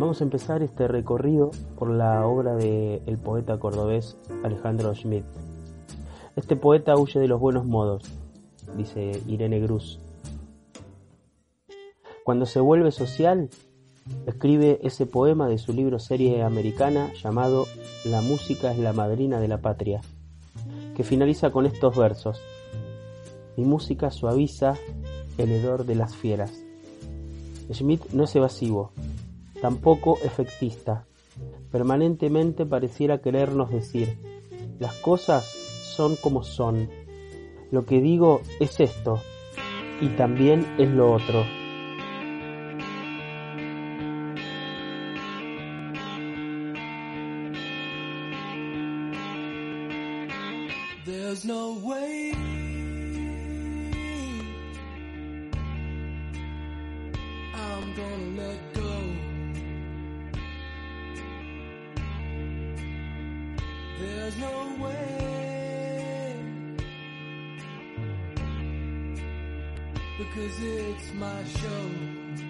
Vamos a empezar este recorrido por la obra del el poeta cordobés Alejandro Schmidt. Este poeta huye de los buenos modos, dice Irene Gruz. Cuando se vuelve social, escribe ese poema de su libro serie americana llamado La música es la madrina de la patria, que finaliza con estos versos. Mi música suaviza el hedor de las fieras. Schmidt no es evasivo, tampoco efectista. Permanentemente pareciera querernos decir, las cosas son como son. Lo que digo es esto, y también es lo otro. There's no way. Because it's my show.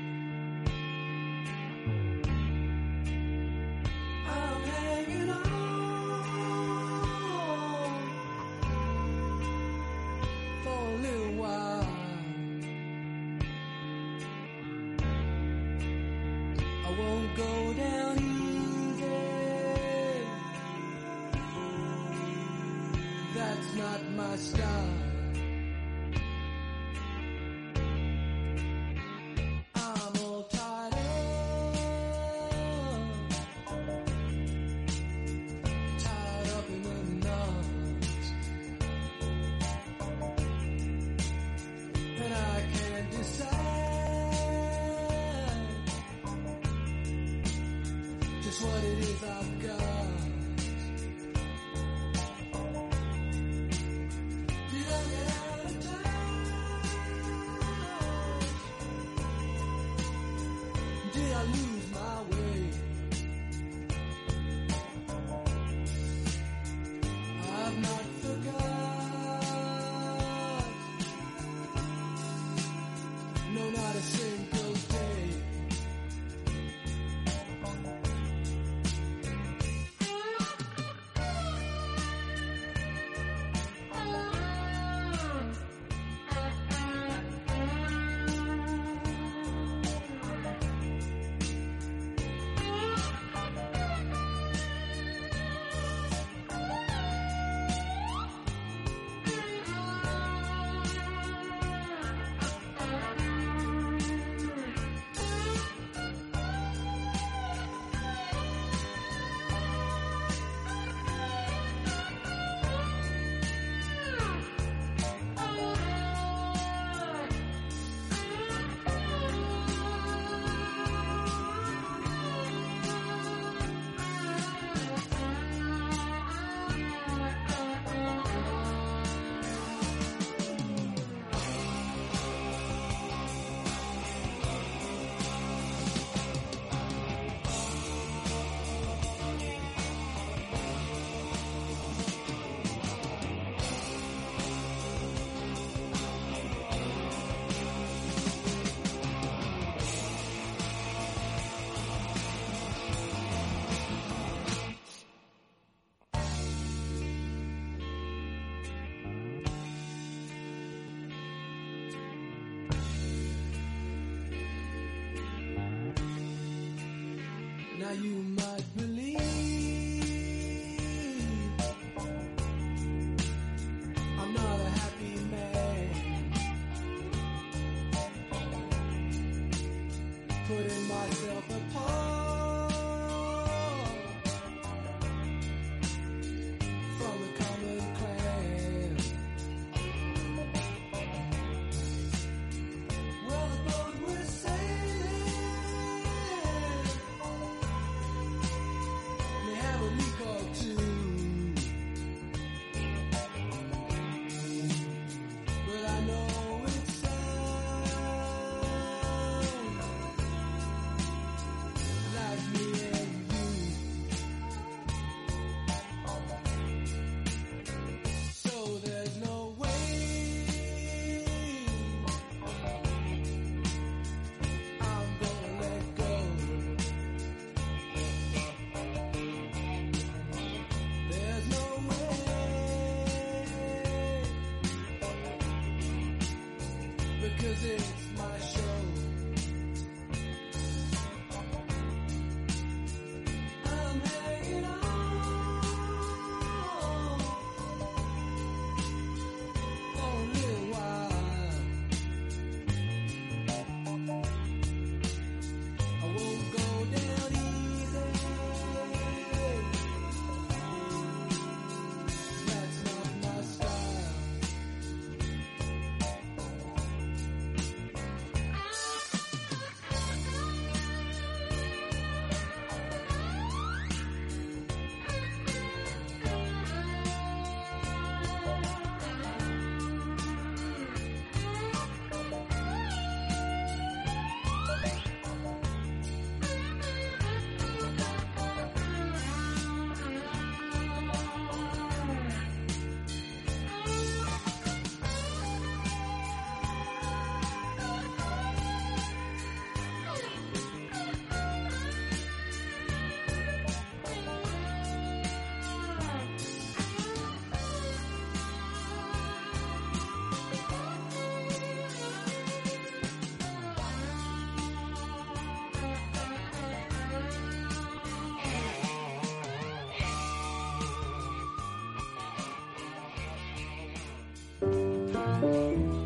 Bye.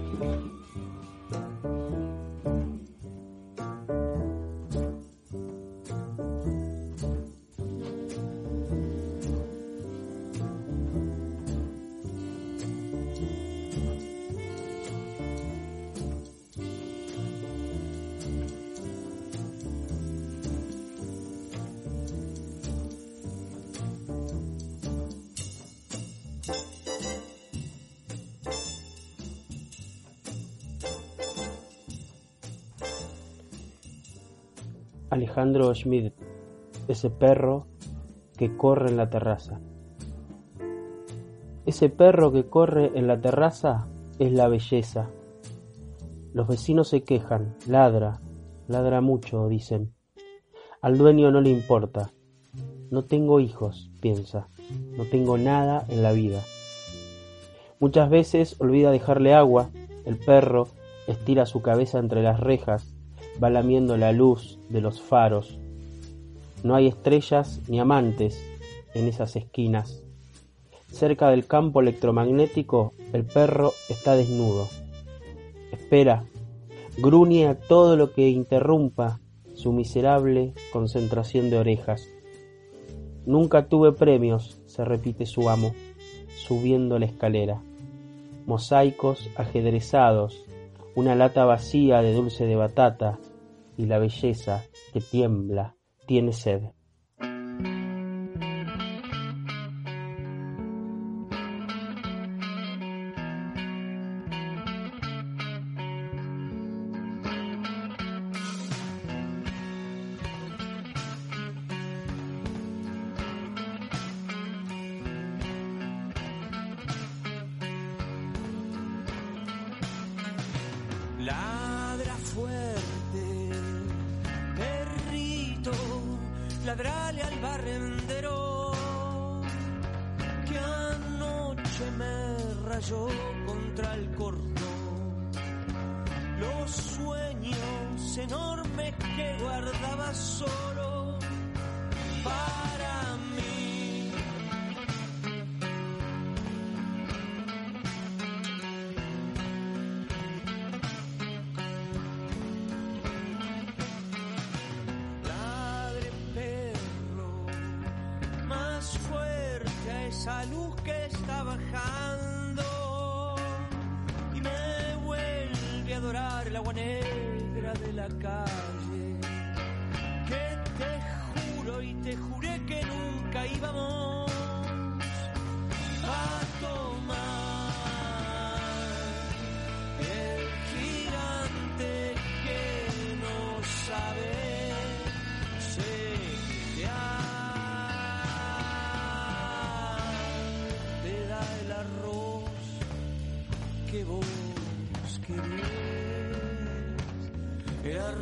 Alejandro Schmidt, ese perro que corre en la terraza. Ese perro que corre en la terraza es la belleza. Los vecinos se quejan, ladra, ladra mucho, dicen. Al dueño no le importa. No tengo hijos, piensa. No tengo nada en la vida. Muchas veces olvida dejarle agua. El perro estira su cabeza entre las rejas, va lamiendo la luz de los faros. No hay estrellas ni amantes en esas esquinas. Cerca del campo electromagnético, el perro está desnudo. Espera, gruñe a todo lo que interrumpa su miserable concentración de orejas. Nunca tuve premios, se repite su amo, subiendo la escalera. Mosaicos ajedrezados, una lata vacía de dulce de batata y la belleza que tiembla, tiene sed.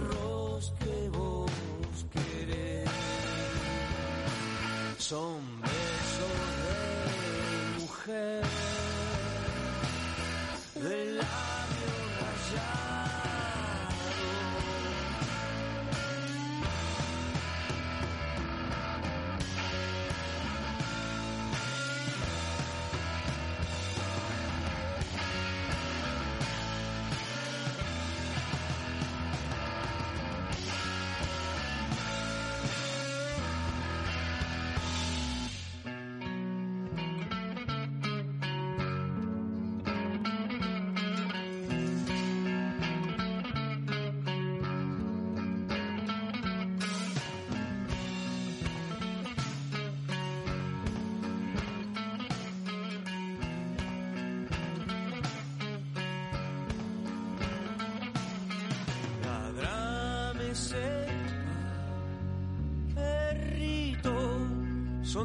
Arroz que vos querés. Son besos de mujer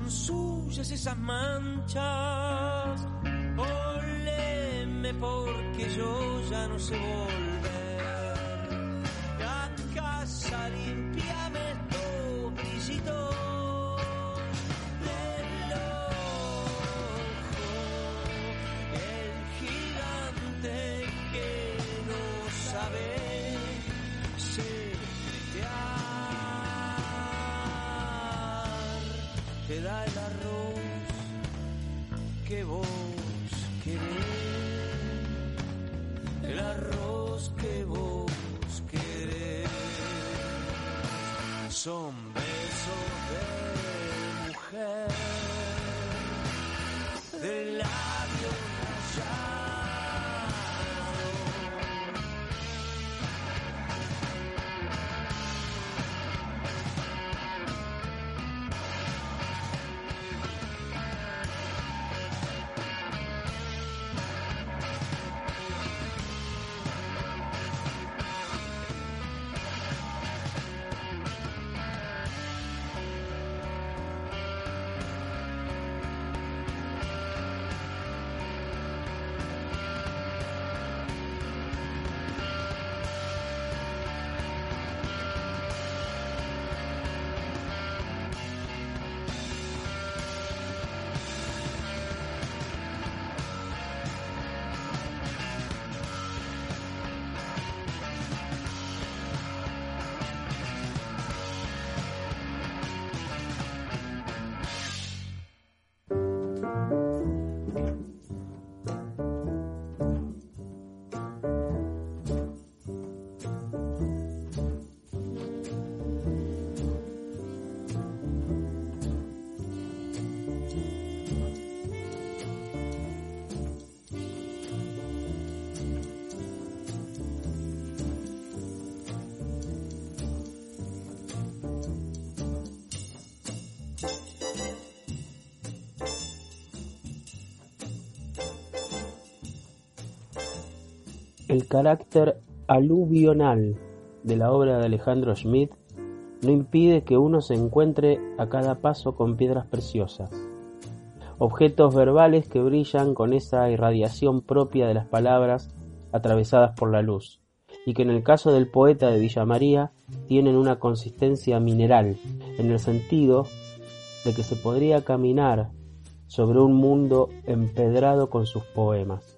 suyas esas manchas. Oleme porque yo ya no sé volver son besos de mujer, de labios El carácter aluvional de la obra de Alejandro Schmidt no impide que uno se encuentre a cada paso con piedras preciosas, objetos verbales que brillan con esa irradiación propia de las palabras atravesadas por la luz, y que en el caso del poeta de Villa María tienen una consistencia mineral, en el sentido de que se podría caminar sobre un mundo empedrado con sus poemas.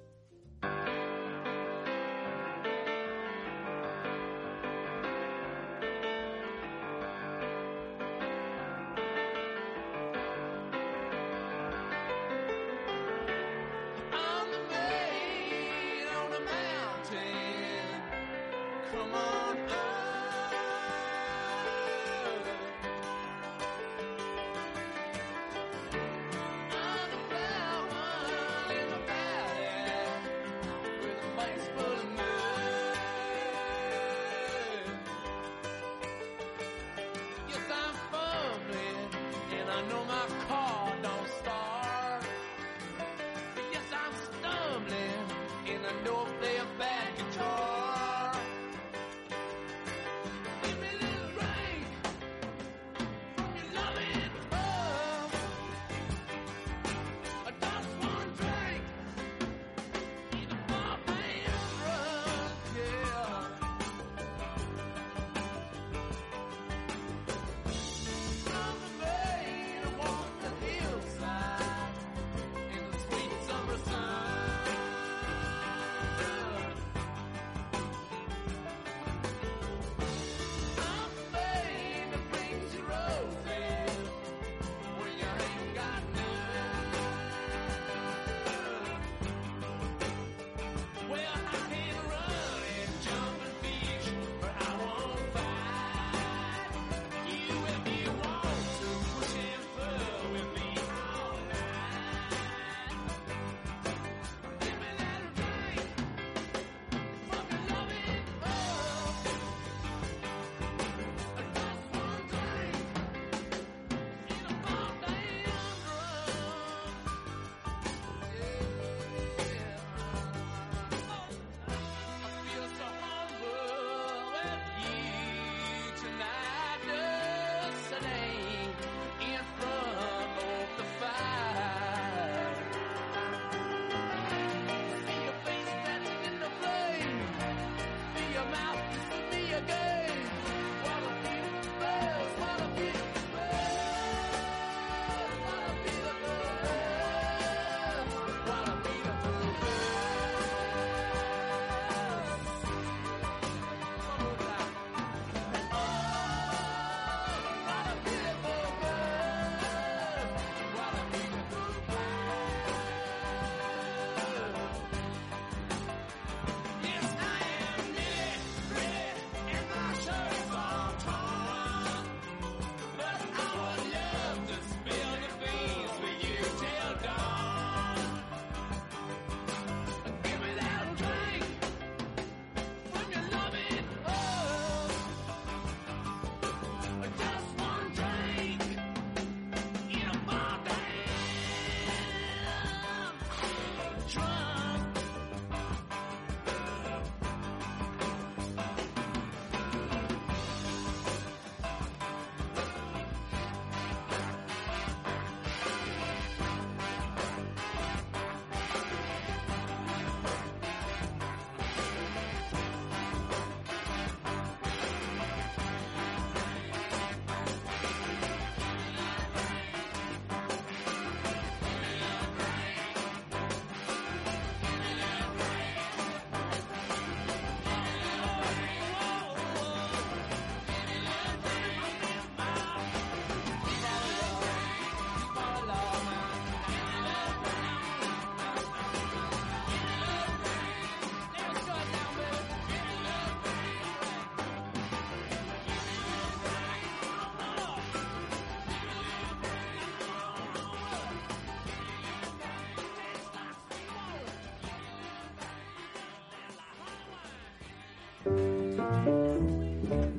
Thank you.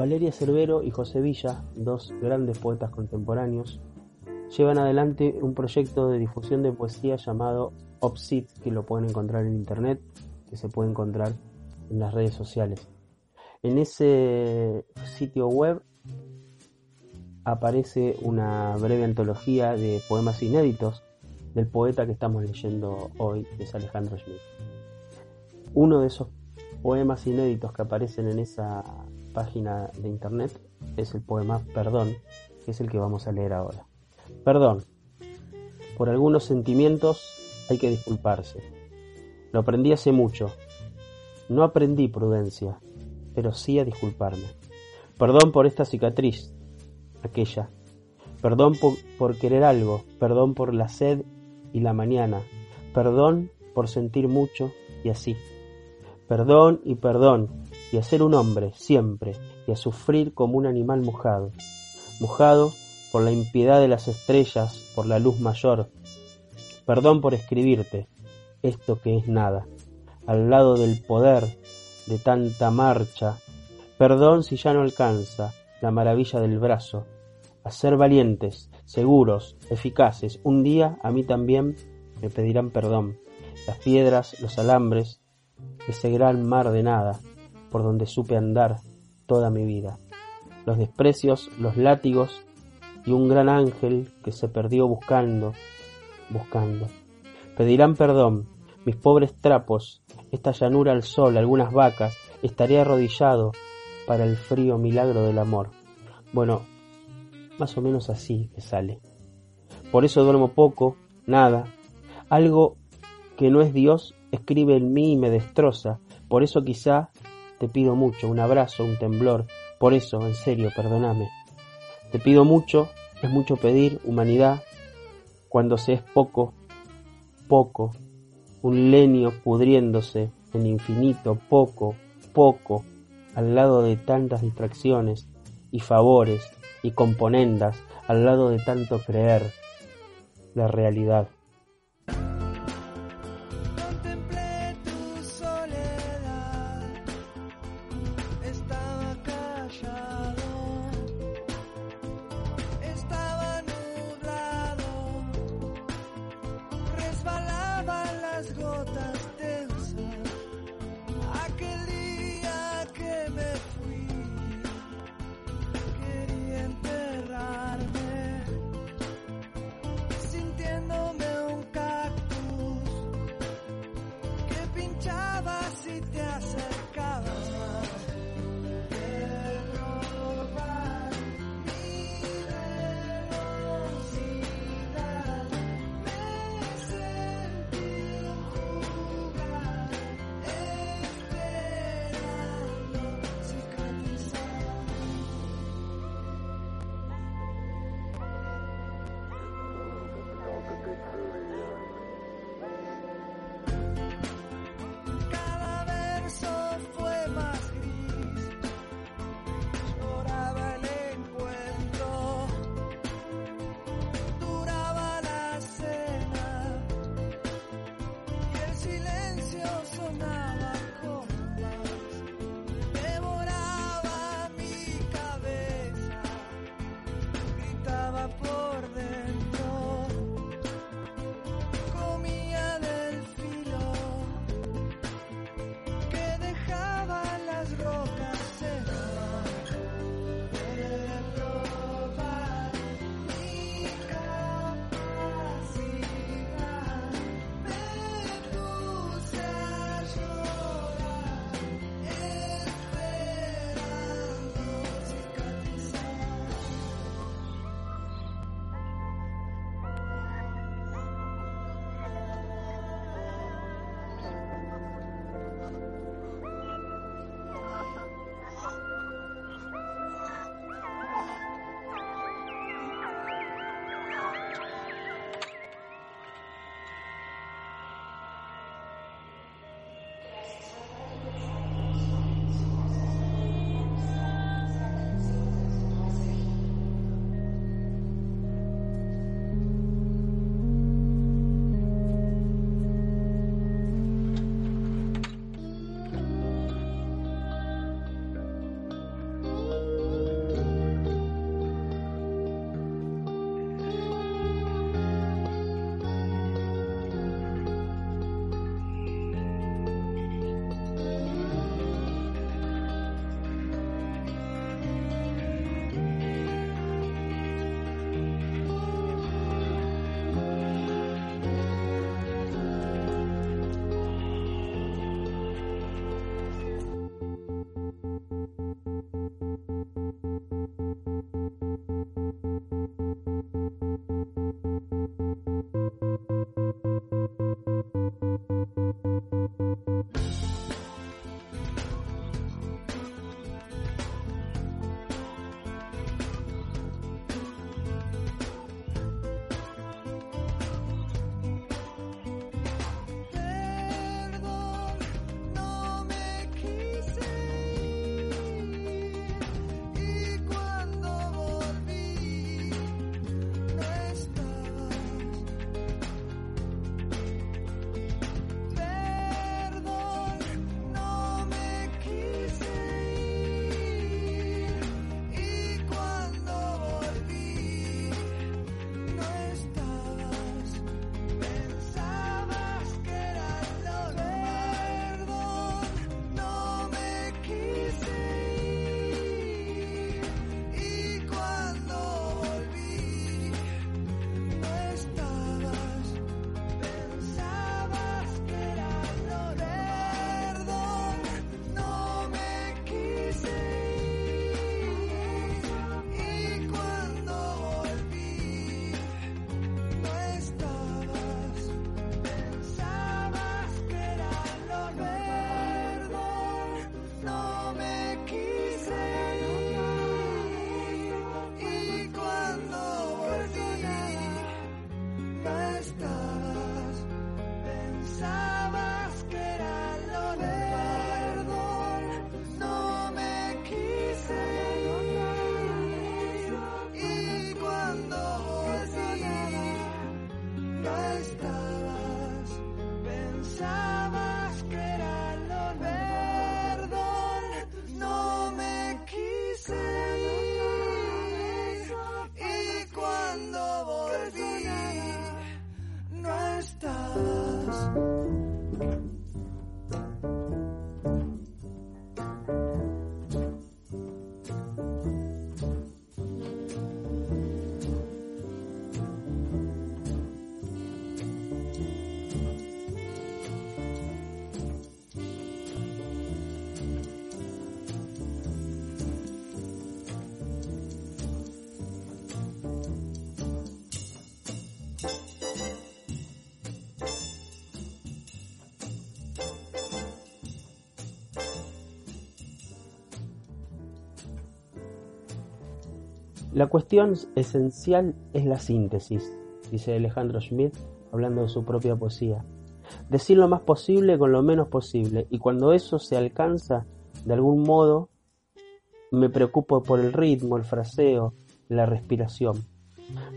Valeria Cervero y José Villa, dos grandes poetas contemporáneos, llevan adelante un proyecto de difusión de poesía llamado Opsit, que lo pueden encontrar en internet, que se puede encontrar en las redes sociales. En ese sitio web aparece una breve antología de poemas inéditos del poeta que estamos leyendo hoy, que es Alejandro Schmidt. Uno de esos poemas inéditos que aparecen en esa página de internet es el poema Perdón, que es el que vamos a leer ahora. Perdón. Por algunos sentimientos hay que disculparse. Lo aprendí hace mucho. No aprendí prudencia, pero sí a disculparme. Perdón por esta cicatriz, aquella. Perdón por, por querer algo, perdón por la sed y la mañana. Perdón por sentir mucho y así. Perdón y perdón, y a ser un hombre siempre, y a sufrir como un animal mojado. Mojado por la impiedad de las estrellas, por la luz mayor. Perdón por escribirte esto que es nada, al lado del poder de tanta marcha. Perdón si ya no alcanza la maravilla del brazo. A ser valientes, seguros, eficaces. Un día a mí también me pedirán perdón. Las piedras, los alambres, ese gran mar de nada por donde supe andar toda mi vida. Los desprecios, los látigos y un gran ángel que se perdió buscando, buscando. Pedirán perdón, mis pobres trapos, esta llanura al sol, algunas vacas, estaré arrodillado para el frío milagro del amor. Bueno, más o menos así me sale. Por eso duermo poco, nada. Algo que no es Dios escribe en mí y me destroza. Por eso quizá te pido mucho, un abrazo, un temblor. Por eso, en serio, perdóname. Te pido mucho, es mucho pedir, humanidad, cuando se es poco, poco, un lenio pudriéndose en infinito, poco, poco, al lado de tantas distracciones y favores y componendas, al lado de tanto creer la realidad. La cuestión esencial es la síntesis, dice Alejandro Schmidt hablando de su propia poesía. Decir lo más posible con lo menos posible, y cuando eso se alcanza, de algún modo, me preocupo por el ritmo, el fraseo, la respiración.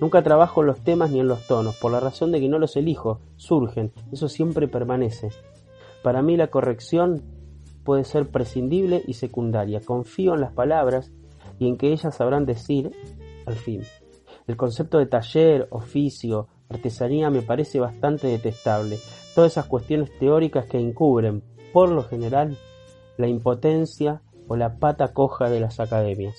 Nunca trabajo en los temas ni en los tonos, por la razón de que no los elijo, surgen, eso siempre permanece. Para mí la corrección puede ser prescindible y secundaria. Confío en las palabras y en que ellas sabrán decir al fin. El concepto de taller, oficio, artesanía me parece bastante detestable. Todas esas cuestiones teóricas que encubren, por lo general, la impotencia o la pata coja de las academias.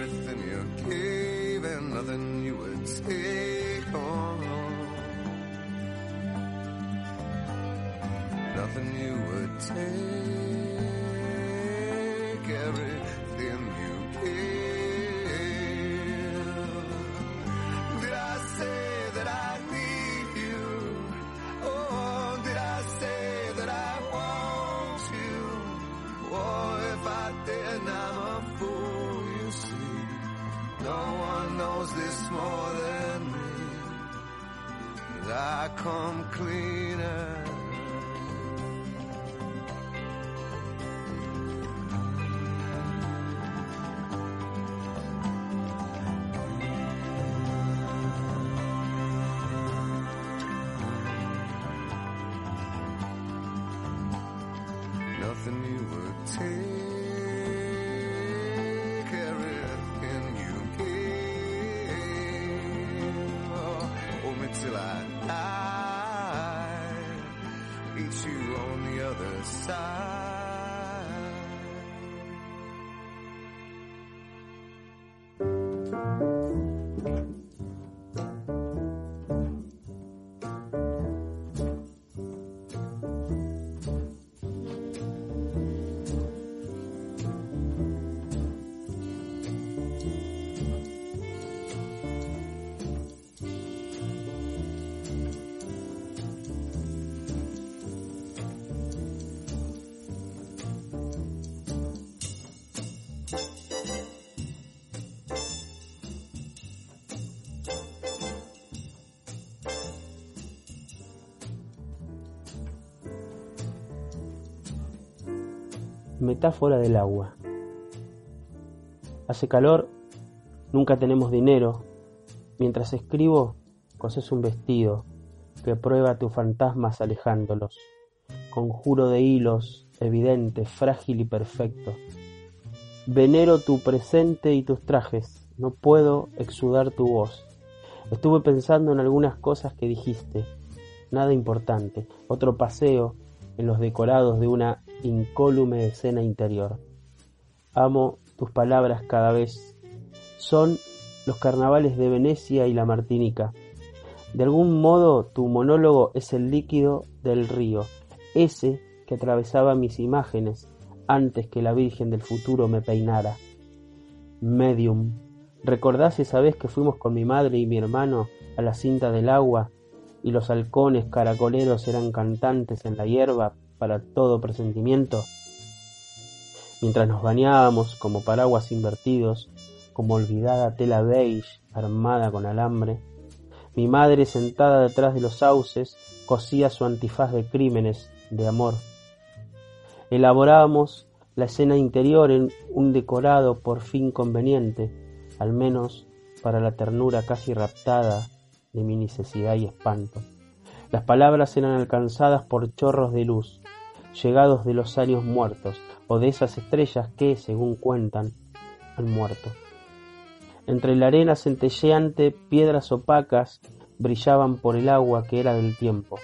Everything you gave and nothing you would take. Oh, nothing you would take. More than me. I come cleaner. Metáfora del agua. Hace calor, nunca tenemos dinero. Mientras escribo, coses un vestido que prueba tus fantasmas alejándolos. Conjuro de hilos, evidente, frágil y perfecto. Venero tu presente y tus trajes, no puedo exudar tu voz. Estuve pensando en algunas cosas que dijiste, nada importante, otro paseo en los decorados de una incólume escena interior. Amo tus palabras cada vez. Son los carnavales de Venecia y la Martinica. De algún modo tu monólogo es el líquido del río, ese que atravesaba mis imágenes antes que la Virgen del futuro me peinara. Medium. ¿Recordás esa vez que fuimos con mi madre y mi hermano a la cinta del agua y los halcones caracoleros eran cantantes en la hierba para todo presentimiento? Mientras nos bañábamos como paraguas invertidos, como olvidada tela beige armada con alambre, mi madre sentada detrás de los sauces cosía su antifaz de crímenes, de amor. Elaborábamos la escena interior en un decorado por fin conveniente, al menos para la ternura casi raptada de mi necesidad y espanto. Las palabras eran alcanzadas por chorros de luz, llegados de los años muertos, o de esas estrellas que, según cuentan, han muerto. Entre la arena centelleante, piedras opacas brillaban por el agua que era del tiempo.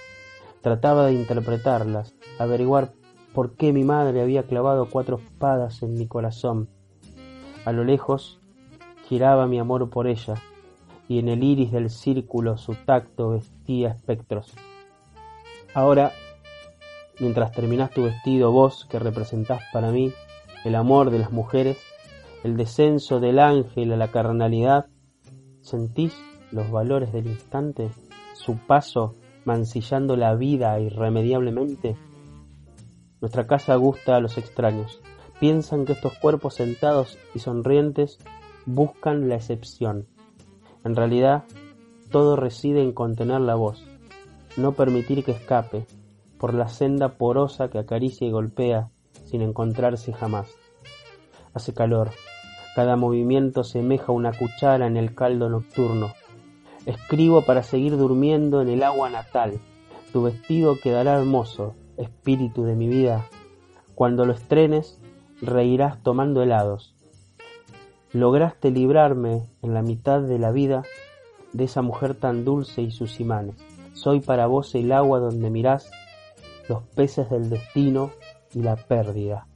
Trataba de interpretarlas, averiguar por qué mi madre había clavado cuatro espadas en mi corazón. A lo lejos giraba mi amor por ella, y en el iris del círculo su tacto vestía espectros. Ahora, mientras terminás tu vestido, vos que representás para mí el amor de las mujeres, el descenso del ángel a la carnalidad, ¿sentís los valores del instante? ¿Su paso mancillando la vida irremediablemente? Nuestra casa gusta a los extraños. Piensan que estos cuerpos sentados y sonrientes buscan la excepción. En realidad, todo reside en contener la voz, no permitir que escape por la senda porosa que acaricia y golpea sin encontrarse jamás. Hace calor, cada movimiento semeja una cuchara en el caldo nocturno. Escribo para seguir durmiendo en el agua natal. Tu vestido quedará hermoso, espíritu de mi vida. Cuando lo estrenes, reirás tomando helados. Lograste librarme en la mitad de la vida de esa mujer tan dulce y sus imanes. Soy para vos el agua donde mirás los peces del destino y la pérdida.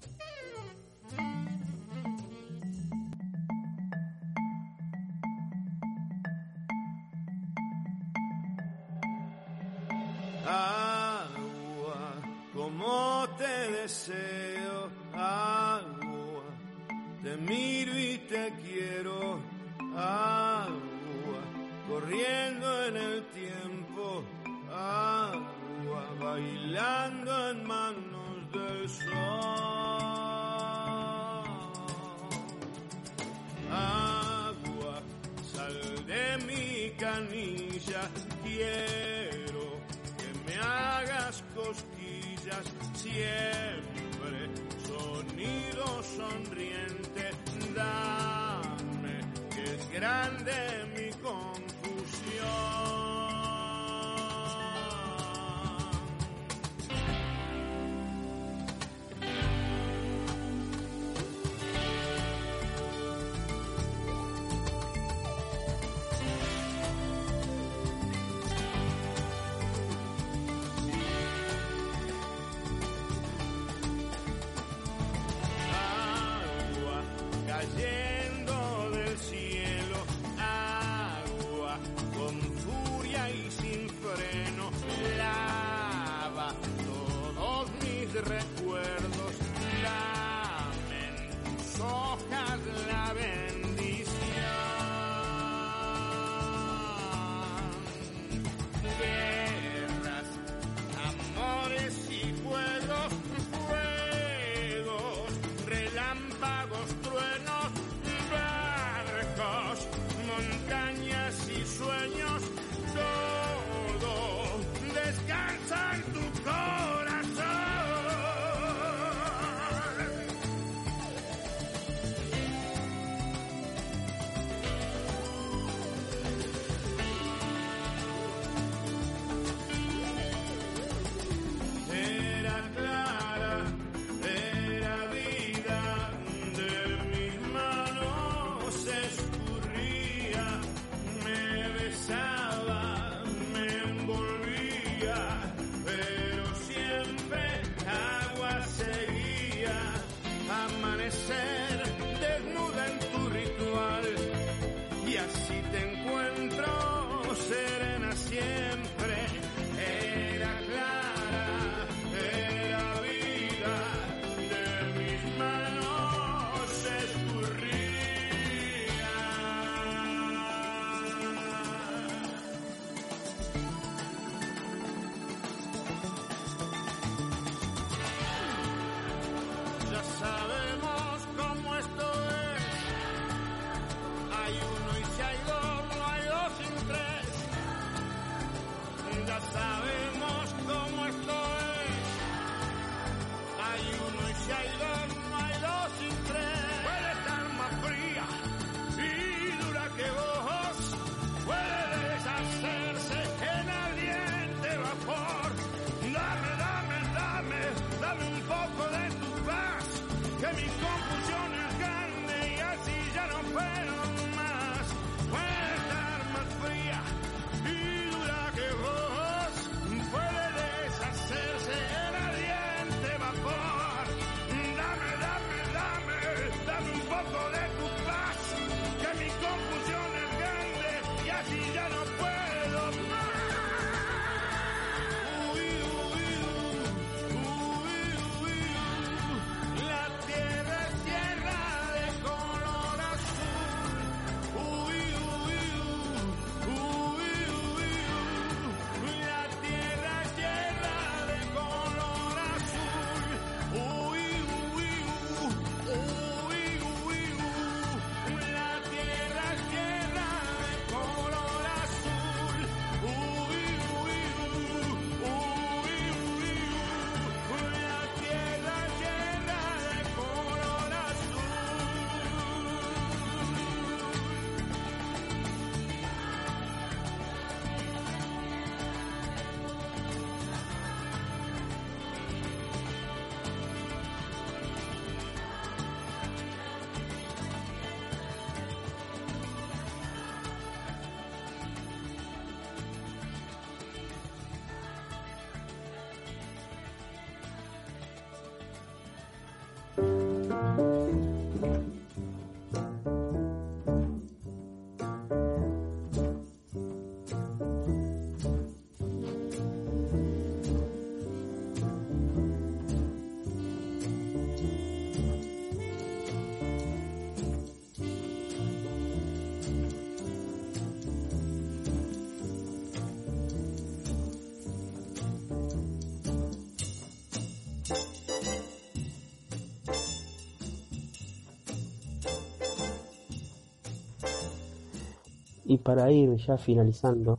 Y para ir ya finalizando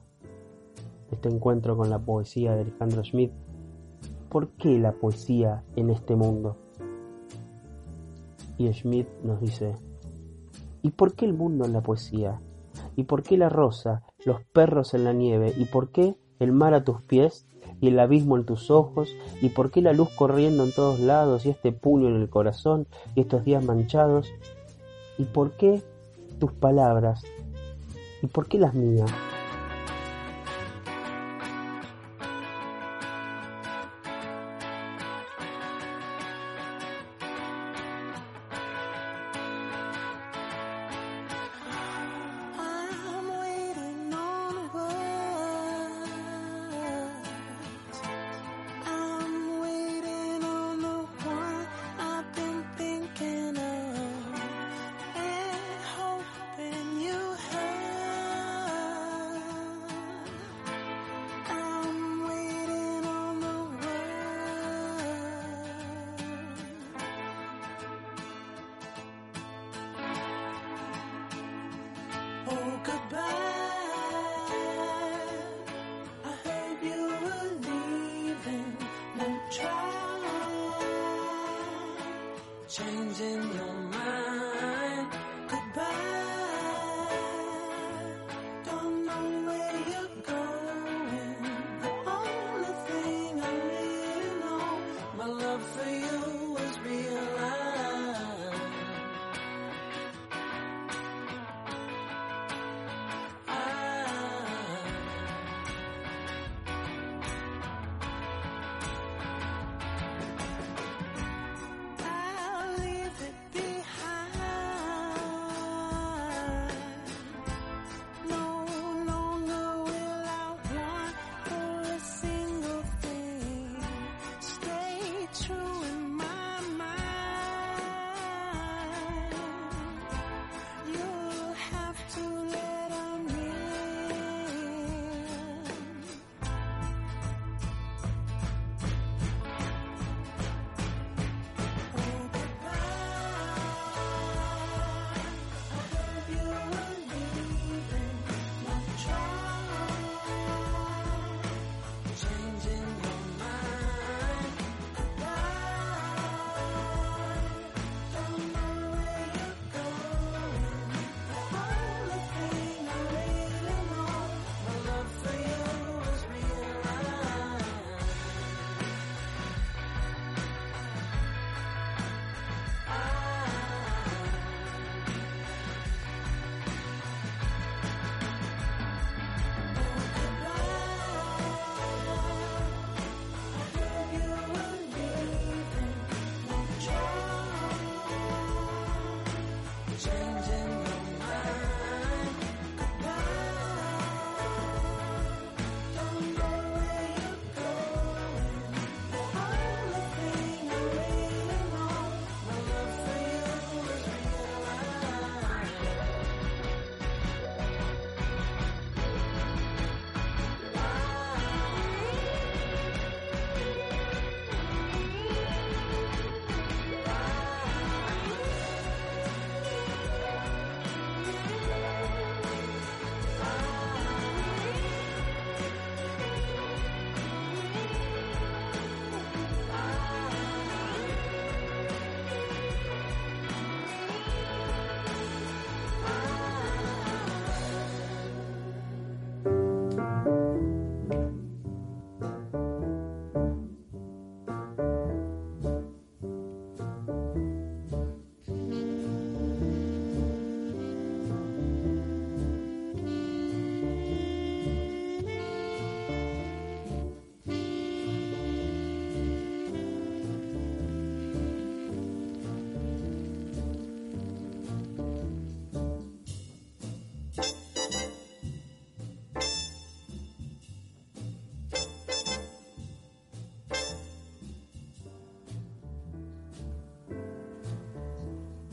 este encuentro con la poesía de Alejandro Schmidt, ¿por qué la poesía en este mundo? Y Schmidt nos dice, ¿y por qué el mundo en la poesía? ¿Y por qué la rosa, los perros en la nieve? ¿Y por qué el mar a tus pies y el abismo en tus ojos? ¿Y por qué la luz corriendo en todos lados y este puño en el corazón y estos días manchados? ¿Y por qué tus palabras ¿Y por qué las mías? changing your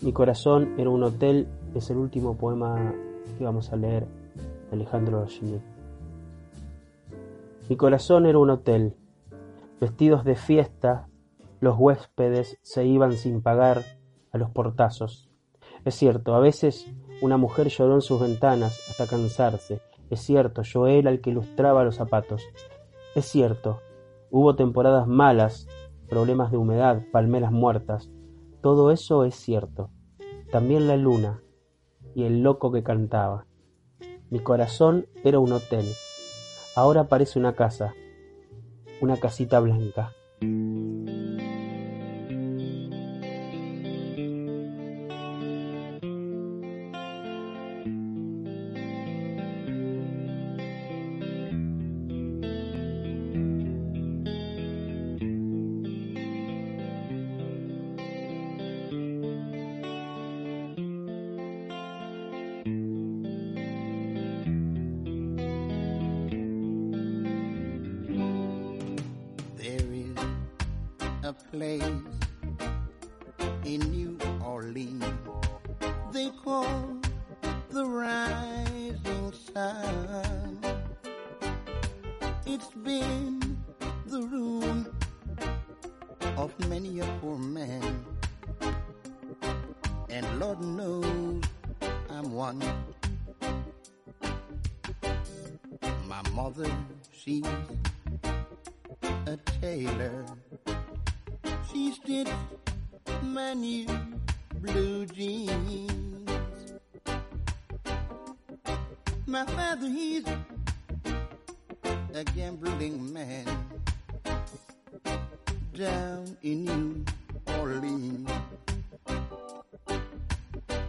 Mi corazón era un hotel es el último poema que vamos a leer de Alejandro. Mi corazón era un hotel. Vestidos de fiesta, los huéspedes se iban sin pagar a los portazos. Es cierto, a veces una mujer lloró en sus ventanas hasta cansarse. Es cierto, yo era el que lustraba los zapatos. Es cierto, hubo temporadas malas, problemas de humedad, palmeras muertas. Todo eso es cierto. También la luna y el loco que cantaba. Mi corazón era un hotel. Ahora parece una casa, una casita blanca.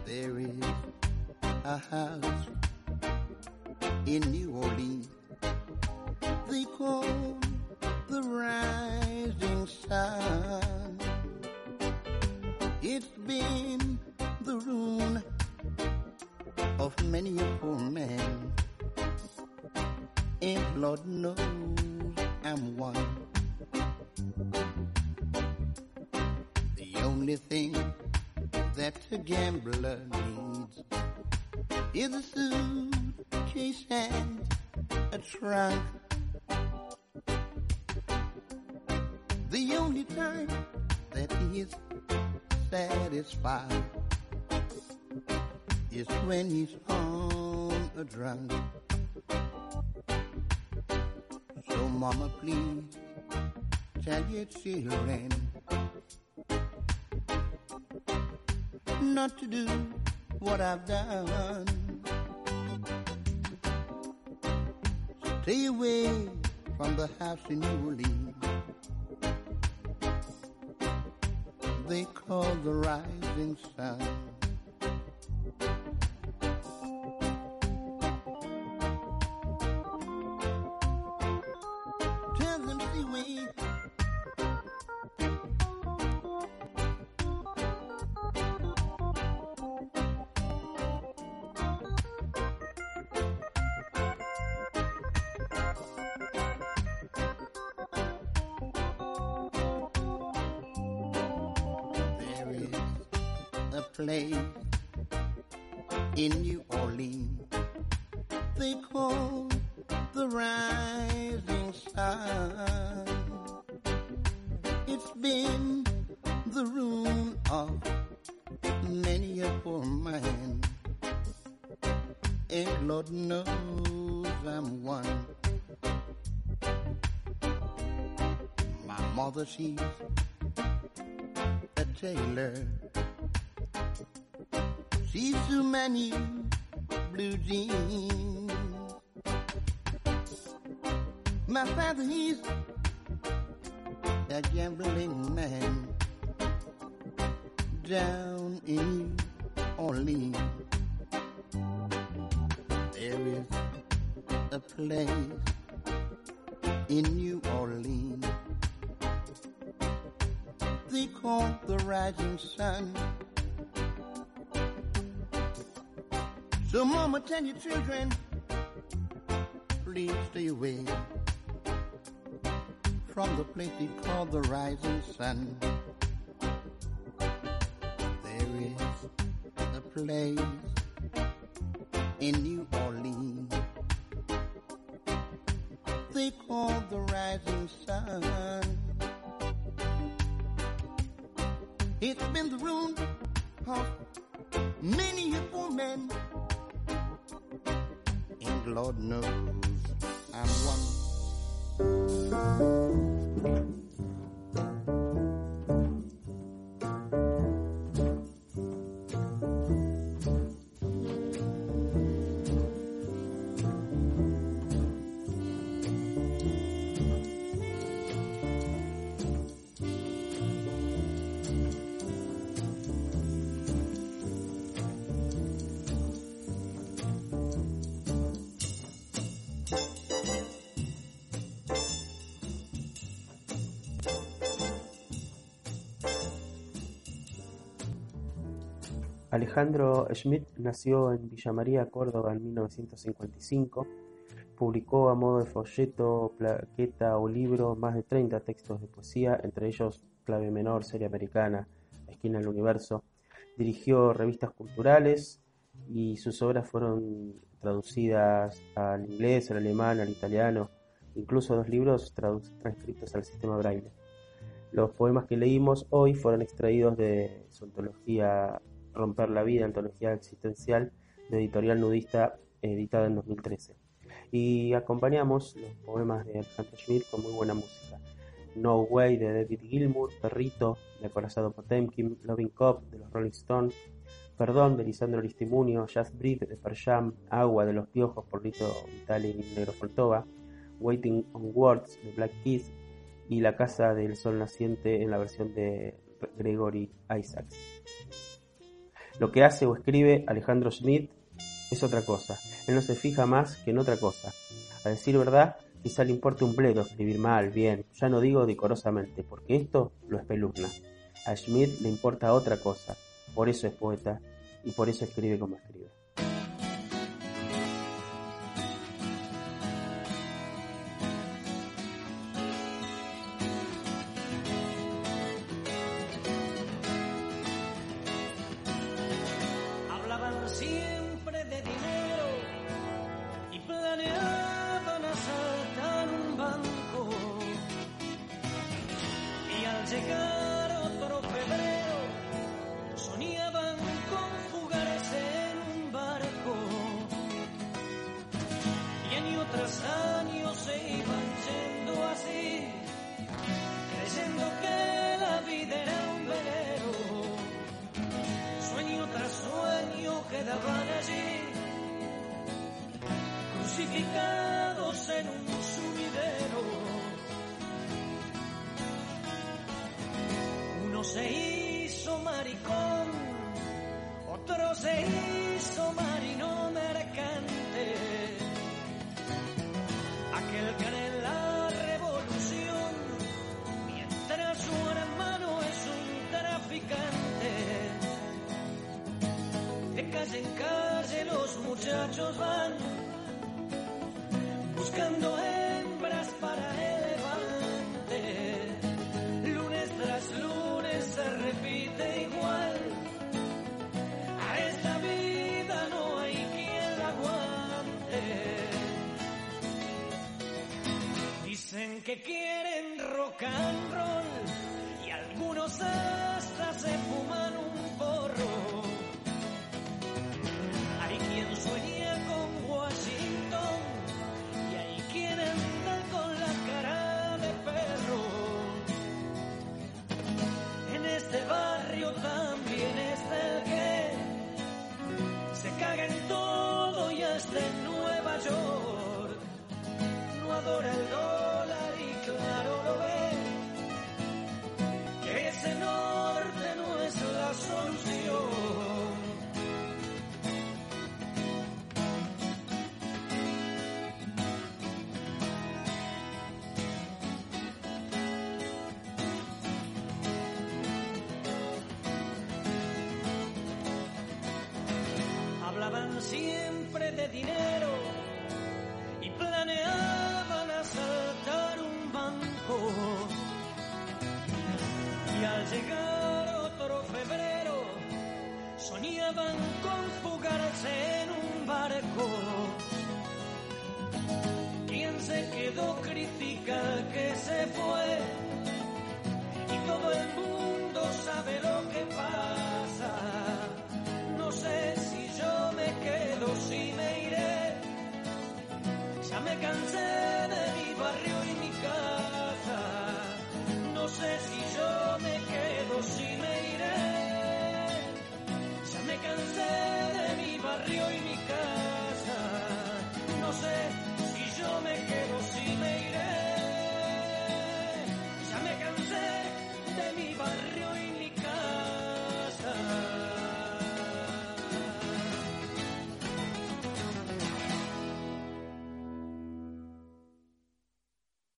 There is a house in New Orleans they call the rising sun. It's been the ruin of many a poor man, and Lord knows I'm one. The only thing that a gambler needs is a suitcase and a trunk. The only time that he is satisfied is when he's on a drunk. So, Mama, please tell your children not to do what I've done. Stay away from the house in New Orleans. They call the rising sun. In New Orleans they call the rising sun. It's been the ruin of many a poor man, and Lord knows I'm one. My mother, she's a tailor. She's too many blue jeans. My father, he's a gambling man down in Orleans. There is a place in New Orleans they call the rising sun. So, Mama, tell your children, please stay away from the place they call the rising sun. There is a place Alejandro Schmidt nació en Villa María, Córdoba, en 1955. Publicó a modo de folleto, plaqueta o libro más de 30 textos de poesía, entre ellos Clave Menor, Serie Americana, Esquina del Universo. Dirigió revistas culturales y sus obras fueron traducidas al inglés, al alemán, al italiano, incluso dos libros transcritos al sistema braille. Los poemas que leímos hoy fueron extraídos de su antología Romper la Vida, antología existencial de editorial nudista editada en 2013. Y acompañamos los poemas de Alejandro Schmidt con muy buena música. No Way de David Gilmour, Perrito de Acorazado Potemkin, Loving Cup de los Rolling Stones, Perdón de Lisandro Listimunio, Just Breathe de Perjam, Agua de los Piojos por Lito Vitali y Negro Foltova, Waiting on Words de Black Keys y La Casa del Sol Naciente en la versión de Gregory Isaacs. Lo que hace o escribe Alejandro Schmidt es otra cosa. Él no se fija más que en otra cosa. A decir verdad, quizá le importe un bledo escribir mal, bien, ya no digo decorosamente, porque esto lo espeluzna. A Schmidt le importa otra cosa, por eso es poeta y por eso escribe como escribe. Siempre de dinero